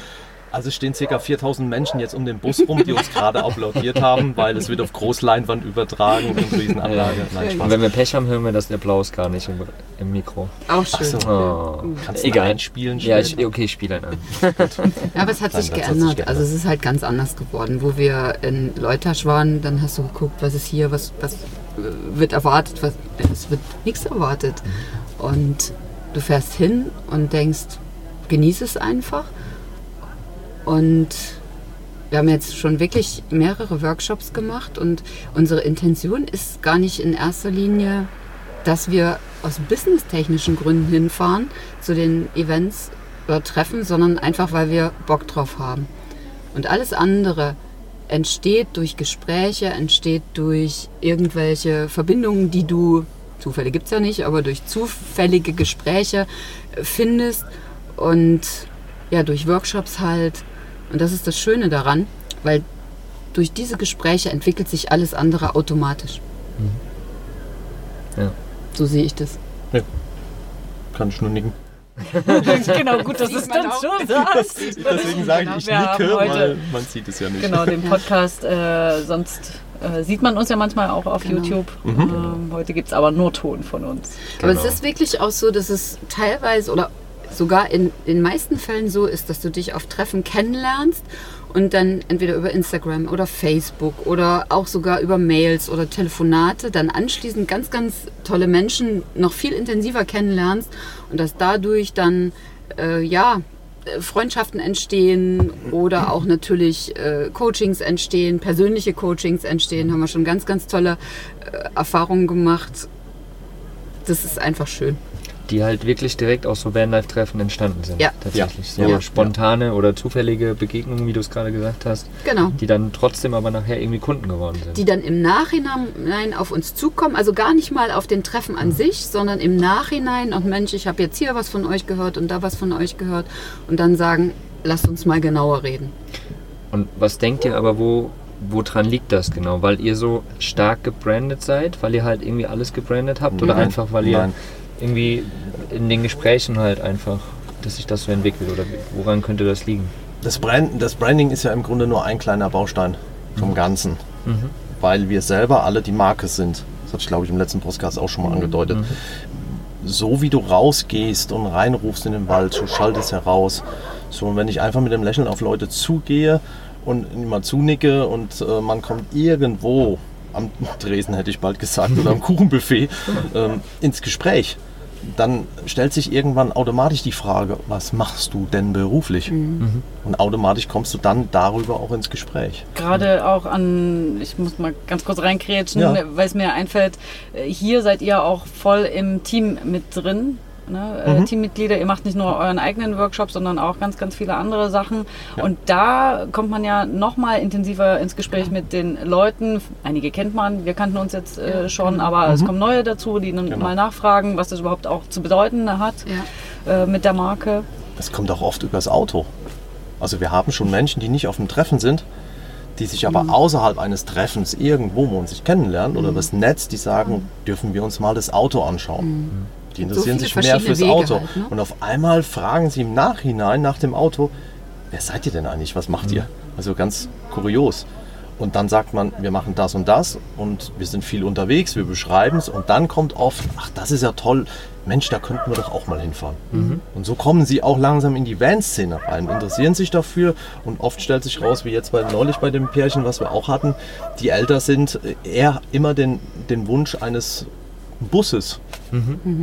Also stehen ca. 4000 Menschen jetzt um den Bus rum, die uns gerade applaudiert haben, weil es wird auf Großleinwand übertragen und Riesenanlage. Nein, Und Spaß. wenn wir Pech haben, hören wir das Applaus gar nicht im, im Mikro. Auch schön. so. Oh. Kannst du Egal. einspielen? Ja, schnell? ich, okay, ich spiele einen an. Ja, aber es hat Nein, sich das hat sich geändert. geändert. Also es ist halt ganz anders geworden. Wo wir in Leutasch waren, dann hast du geguckt, was ist hier, was, was äh, wird erwartet, was, es wird nichts erwartet. Und du fährst hin und denkst, genieß es einfach. Und wir haben jetzt schon wirklich mehrere Workshops gemacht und unsere Intention ist gar nicht in erster Linie, dass wir aus businesstechnischen Gründen hinfahren zu den Events oder Treffen, sondern einfach, weil wir Bock drauf haben. Und alles andere entsteht durch Gespräche, entsteht durch irgendwelche Verbindungen, die du, Zufälle gibt es ja nicht, aber durch zufällige Gespräche findest und ja, durch Workshops halt. Und das ist das Schöne daran, weil durch diese Gespräche entwickelt sich alles andere automatisch. Ja. So sehe ich das. Kann ich nur nicken. genau, gut, dass es dann schon sagst. Deswegen sage ich, ich Wir haben nicke, weil man sieht es ja nicht. Genau, den Podcast. Äh, sonst äh, sieht man uns ja manchmal auch auf Genau. YouTube. Ähm, heute gibt es aber nur Ton von uns. Aber es Genau. ist wirklich auch so, dass es teilweise oder sogar in den meisten Fällen so ist, dass du dich auf Treffen kennenlernst und dann entweder über Instagram oder Facebook oder auch sogar über Mails oder Telefonate dann anschließend ganz, ganz tolle Menschen noch viel intensiver kennenlernst und dass dadurch dann äh, ja Freundschaften entstehen oder auch natürlich äh, Coachings entstehen, persönliche Coachings entstehen, haben wir schon ganz, ganz tolle äh, Erfahrungen gemacht. Das ist einfach schön. Die halt wirklich direkt aus so Vanlife-Treffen entstanden sind. Ja. Tatsächlich. Ja. So Ja. spontane oder zufällige Begegnungen, wie du es gerade gesagt hast, Genau. die dann trotzdem aber nachher irgendwie Kunden geworden sind. die dann im Nachhinein auf uns zukommen, also gar nicht mal auf den Treffen an sich, sondern im Nachhinein, und Mensch, ich habe jetzt hier was von euch gehört und da was von euch gehört und dann sagen, lasst uns mal genauer reden. Und was denkt ihr aber, wo, woran liegt das genau? Weil ihr so stark gebrandet seid, weil ihr halt irgendwie alles gebrandet habt oder Nein. einfach weil ihr Nein. Irgendwie in den Gesprächen halt einfach, dass sich das so entwickelt oder woran könnte das liegen? Das, Brand, das Branding ist ja im Grunde nur ein kleiner Baustein vom Ganzen. Weil wir selber alle die Marke sind. Das hatte ich, glaube ich, im letzten Podcast auch schon mal angedeutet. So wie du rausgehst und reinrufst in den Wald, so schallt es heraus. So, und wenn ich einfach mit dem Lächeln auf Leute zugehe und mal zunicke und äh, man kommt irgendwo am Dresen, hätte ich bald gesagt, oder am Kuchenbuffet ähm, ins Gespräch, dann stellt sich irgendwann automatisch die Frage, was machst du denn beruflich? Und automatisch kommst du dann darüber auch ins Gespräch. Gerade auch an, ich muss mal ganz kurz reinkrätschen, Ja. weil es mir einfällt, äh, hier seid ihr auch voll im Team mit drin. Ne? Äh, Teammitglieder, ihr macht nicht nur euren eigenen Workshop, sondern auch ganz, ganz viele andere Sachen. Und da kommt man ja noch mal intensiver ins Gespräch mit den Leuten. Einige kennt man, wir kannten uns jetzt äh, schon, aber es kommen neue dazu, die dann mal nachfragen, was das überhaupt auch zu bedeuten hat Ja. äh, mit der Marke. Es kommt auch oft übers Auto. Also wir haben schon Menschen, die nicht auf dem Treffen sind, die sich aber außerhalb eines Treffens irgendwo, wo man sich kennenlernt, oder das Netz, die sagen, dürfen wir uns mal das Auto anschauen. Die interessieren viele sich mehr fürs Wege Auto. halt, ne? Und auf einmal fragen sie im Nachhinein nach dem Auto, wer seid ihr denn eigentlich? Was macht ihr? Also ganz kurios. Und dann sagt man, wir machen das und das und wir sind viel unterwegs, wir beschreiben es und dann kommt oft, ach, das ist ja toll, Mensch, da könnten wir doch auch mal hinfahren. Und so kommen sie auch langsam in die Van-Szene rein, interessieren sich dafür und oft stellt sich raus, wie jetzt bei, neulich bei dem Pärchen, was wir auch hatten, die älter sind, eher immer den, den Wunsch eines Busses,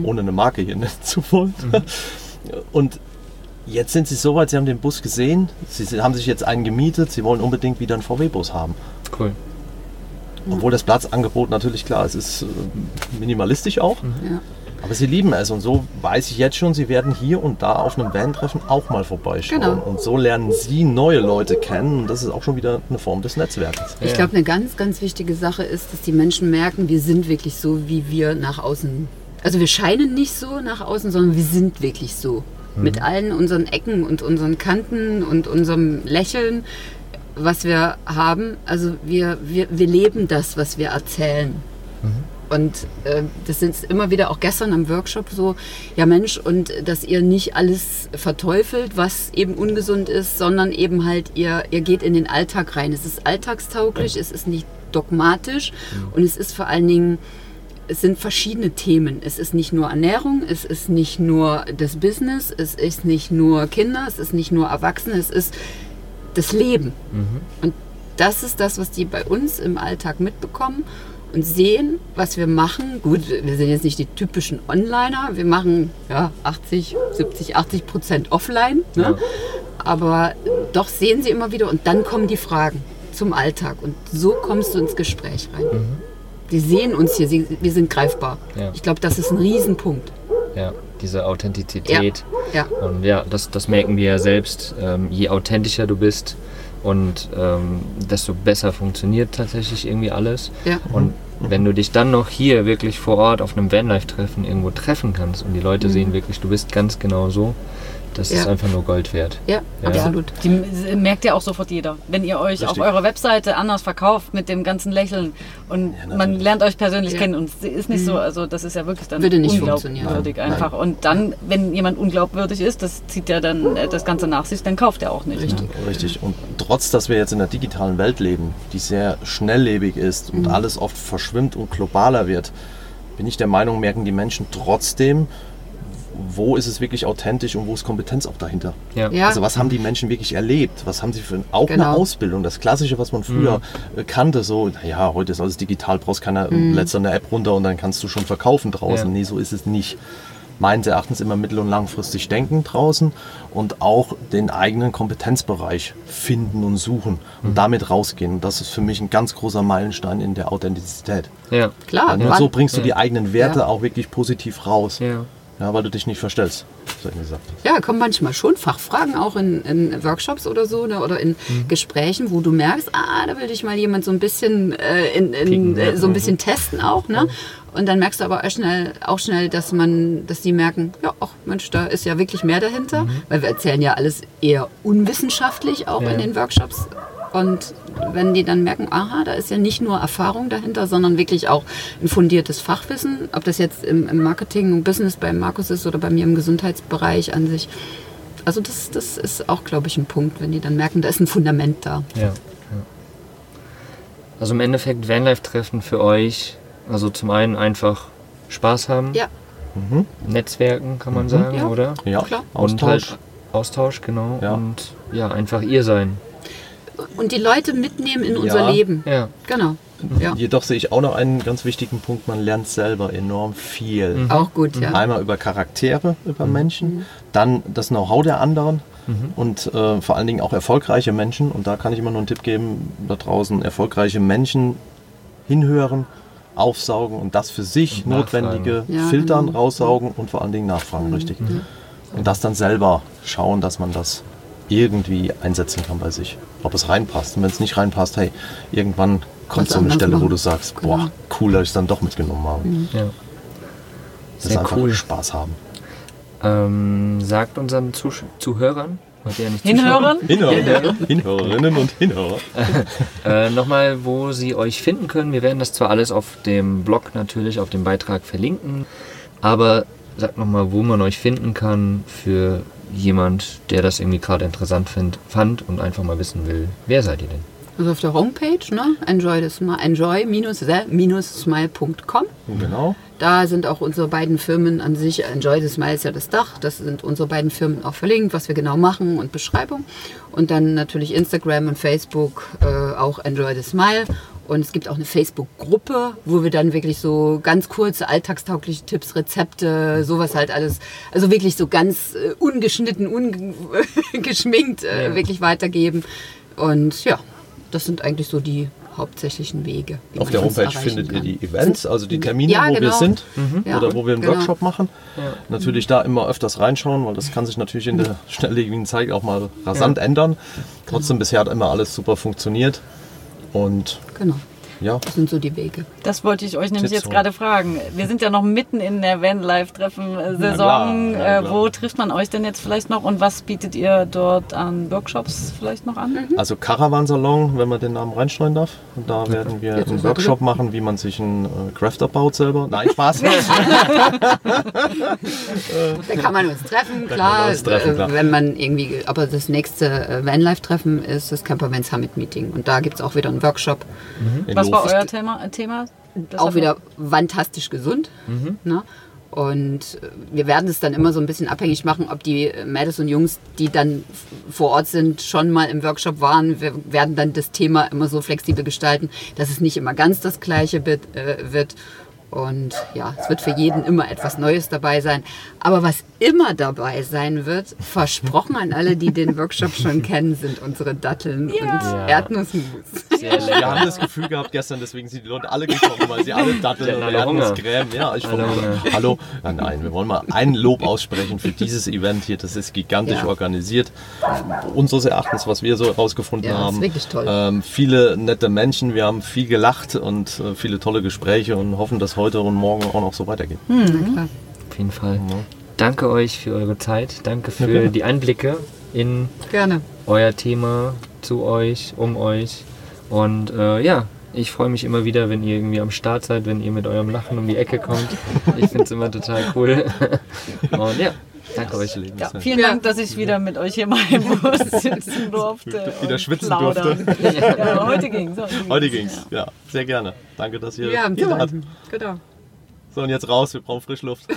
ohne eine Marke hier nennen zu wollen. Und jetzt sind sie so weit, sie haben den Bus gesehen, sie haben sich jetzt einen gemietet, sie wollen unbedingt wieder einen VW-Bus haben. Cool. Obwohl das Platzangebot natürlich klar, es ist äh, minimalistisch auch. Ja. Aber sie lieben es und so weiß ich jetzt schon, sie werden hier und da auf einem Van-Treffen auch mal vorbeischauen. Genau. Und so lernen sie neue Leute kennen und das ist auch schon wieder eine Form des Netzwerkes. Ich glaube, eine ganz, ganz wichtige Sache ist, dass die Menschen merken, wir sind wirklich so, wie wir nach außen. Also wir scheinen nicht so nach außen, sondern wir sind wirklich so. Mit allen unseren Ecken und unseren Kanten und unserem Lächeln, was wir haben. Also wir, wir, wir leben das, was wir erzählen. Und äh, das ist immer wieder auch gestern am Workshop so, ja Mensch, und dass ihr nicht alles verteufelt, was eben ungesund ist, sondern eben halt ihr, ihr geht in den Alltag rein. Es ist alltagstauglich, es ist nicht dogmatisch und es ist vor allen Dingen, es sind verschiedene Themen. Es ist nicht nur Ernährung, es ist nicht nur das Business, es ist nicht nur Kinder, es ist nicht nur Erwachsene, es ist das Leben. Und das ist das, was die bei uns im Alltag mitbekommen und sehen, was wir machen. Gut, wir sind jetzt nicht die typischen Onliner. Wir machen ja, 80, 70, 80 Prozent offline. Ne? Aber doch sehen sie immer wieder und dann kommen die Fragen zum Alltag. Und so kommst du ins Gespräch rein. Die sehen uns hier, sie, wir sind greifbar. Ja. Ich glaube, das ist ein Riesenpunkt. Ja, diese Authentizität. Ja. Und ja, das, das merken wir ja selbst. Ähm, je authentischer du bist und ähm, desto besser funktioniert tatsächlich irgendwie alles. Ja. Und wenn du dich dann noch hier wirklich vor Ort auf einem Vanlife-Treffen irgendwo treffen kannst und die Leute sehen wirklich, du bist ganz genau so, das ist Mhm. Ja. einfach nur Gold wert. Ja, Ja. absolut. Die merkt ja auch sofort jeder. Wenn ihr euch auf Richtig. eurer Webseite anders verkauft mit dem ganzen Lächeln und man lernt euch persönlich Ja. kennen und es ist nicht so, also das ist ja wirklich dann Würde nicht unglaubwürdig funktionieren. einfach. Und dann, wenn jemand unglaubwürdig ist, das zieht ja dann äh, das Ganze nach sich, dann kauft er auch nicht. Ne? Richtig. Und trotz, dass wir jetzt in einer digitalen Welt leben, die sehr schnelllebig ist und alles oft verschwimmt und globaler wird, bin ich der Meinung, merken die Menschen trotzdem, wo ist es wirklich authentisch und wo ist Kompetenz auch dahinter. Ja. Ja. Also was haben die Menschen wirklich erlebt? Was haben sie für auch eine Genau. Ausbildung? Das Klassische, was man früher äh, kannte, so, ja, heute ist alles digital, brauchst keiner, lädst du eine App runter und dann kannst du schon verkaufen draußen. Ja. Nee, so ist es nicht. Meines Erachtens immer mittel- und langfristig denken draußen und auch den eigenen Kompetenzbereich finden und suchen und damit rausgehen. Und das ist für mich ein ganz großer Meilenstein in der Authentizität. Ja. Klar, nur wann- so bringst du die eigenen Werte Ja. auch wirklich positiv raus. Ja. Ja, weil du dich nicht verstellst, du gesagt. Ja, kommen manchmal schon Fachfragen auch in, in Workshops oder so ne, oder in Gesprächen, wo du merkst, ah, da will dich mal jemand so ein bisschen äh, in, in, äh, so ein bisschen testen auch, ne? Und dann merkst du aber auch schnell, auch schnell, dass man, dass die merken, ja, ach Mensch, da ist ja wirklich mehr dahinter, weil wir erzählen ja alles eher unwissenschaftlich auch Ja. in den Workshops. Und wenn die dann merken, aha, da ist ja nicht nur Erfahrung dahinter, sondern wirklich auch ein fundiertes Fachwissen, ob das jetzt im, im Marketing und Business bei Markus ist oder bei mir im Gesundheitsbereich an sich. Also das, das ist auch, glaube ich, ein Punkt, wenn die dann merken, da ist ein Fundament da. Ja. ja. Also im Endeffekt Vanlife-Treffen für euch, also zum einen einfach Spaß haben, Ja, Netzwerken kann man sagen, Ja. oder? Ja, Klar. Und Austausch. halt Austausch, genau. Ja. Und ja, einfach ihr sein. Und die Leute mitnehmen in unser Ja. Leben. Ja. Genau. Ja, Jedoch sehe ich auch noch einen ganz wichtigen Punkt, man lernt selber enorm viel. Mhm. auch gut, ja. Einmal über Charaktere, über Menschen, dann das Know-how der anderen und äh, vor allen Dingen auch erfolgreiche Menschen. Und da kann ich immer nur einen Tipp geben, da draußen erfolgreiche Menschen hinhören, aufsaugen und das für sich Und nachfragen. notwendige Ja, filtern, genau. raussaugen und vor allen Dingen nachfragen, richtig. Und das dann selber schauen, dass man das irgendwie einsetzen kann bei sich. Ob es reinpasst. Und wenn es nicht reinpasst, hey, irgendwann kommt Was so eine Stelle, wo machen. du sagst, Genau. boah, cool, dass ich es dann doch mitgenommen habe. ja. Das ist einfach cool. Spaß haben. Ähm, sagt unseren Zusch Zuhörern, ja nicht Hinhören? Hinhörer, Hinhörerinnen und Hinhörer. Äh, Nochmal, wo sie euch finden können. Wir werden das zwar alles auf dem Blog natürlich, auf dem Beitrag verlinken, aber sagt nochmal, wo man euch finden kann für jemand, der das irgendwie gerade interessant find, fand und einfach mal wissen will, wer seid ihr denn? Also auf der Homepage, ne? enjoy, das Smile- enjoy-the-smile.com. Genau. Da sind auch unsere beiden Firmen an sich, Enjoy the Smile ist ja das Dach, das sind unsere beiden Firmen auch verlinkt, was wir genau machen und Beschreibung. Und dann natürlich Instagram und Facebook äh, auch Enjoy the Smile. Und es gibt auch eine Facebook-Gruppe, wo wir dann wirklich so ganz kurze, alltagstaugliche Tipps, Rezepte, sowas halt alles, also wirklich so ganz äh, ungeschnitten, ungeschminkt äh, Ja. wirklich weitergeben. Und ja, das sind eigentlich so die hauptsächlichen Wege. wie Auf man der Homepage findet ihr kann. die Events, also die Termine, Ja, wo wir genau. sind Ja, oder wo wir einen genau. Workshop machen. Natürlich da immer öfters reinschauen, weil das kann sich natürlich in der schnelllebigen Zeit auch mal rasant ändern. Trotzdem bisher hat immer alles super funktioniert. Und Genau, ja, das sind so die Wege. Das wollte ich euch nämlich Tipps jetzt gerade fragen. Wir sind ja noch mitten in der na Äh, klar. wo trifft man euch denn jetzt vielleicht noch und was bietet ihr dort an Workshops vielleicht noch an? also Caravan-Salon, wenn man den Namen reinschneiden darf. Und da werden wir Jetzt einen Workshop machen, wie man sich einen äh, Crafter baut selber. Nein, Spaß. Da kann man uns treffen, Da klar. kann man uns treffen, äh, klar. Wenn man irgendwie, aber das nächste äh, Vanlife-Treffen ist das Campervan Summit Meeting. Und da gibt es auch wieder einen Workshop. In Was war Lof. euer Thema? äh, Thema? Das auch wieder fantastisch gesund. Ne? Und äh, wir werden es dann immer so ein bisschen abhängig machen, ob die äh, Mädels und Jungs, die dann vor Ort sind, schon mal im Workshop waren. Wir werden dann das Thema immer so flexibel gestalten, dass es nicht immer ganz das gleiche wird. Wird. Und ja, es wird für jeden immer etwas Neues dabei sein. Aber was immer dabei sein wird, versprochen an alle, die den Workshop schon kennen, sind unsere Datteln Ja. und Erdnussmus. Sehr Wir haben das Gefühl gehabt gestern, deswegen sind die Leute alle gekommen, weil sie alle Datteln und. Erdnusscreme. Ja, ich Hunger. Hallo. Ja, nein, wir wollen mal ein Lob aussprechen für dieses Event hier. Das ist gigantisch Ja. organisiert. Unseres Erachtens, was wir so herausgefunden Ja, ist haben. wirklich toll. Ähm, viele nette Menschen, wir haben viel gelacht und äh, viele tolle Gespräche und hoffen, dass heute und morgen auch noch so weitergeht. Auf jeden Fall. Danke euch für eure Zeit. Danke für die Einblicke in Gerne. euer Thema, zu euch, um euch. Und äh, ja, ich freue mich immer wieder, wenn ihr irgendwie am Start seid, wenn ihr mit eurem Lachen um die Ecke kommt. Ich finde es immer total cool. Und ja, danke euch. Ja, vielen Ja. Dank, dass ich wieder mit euch hier mal im Bus sitzen durfte. Wieder schwitzen plaudern. Ja, heute ging's. Heute ging's. Ja, sehr gerne. Danke, dass ihr zu hier wart. Genau. So, und jetzt raus, wir brauchen Frischluft.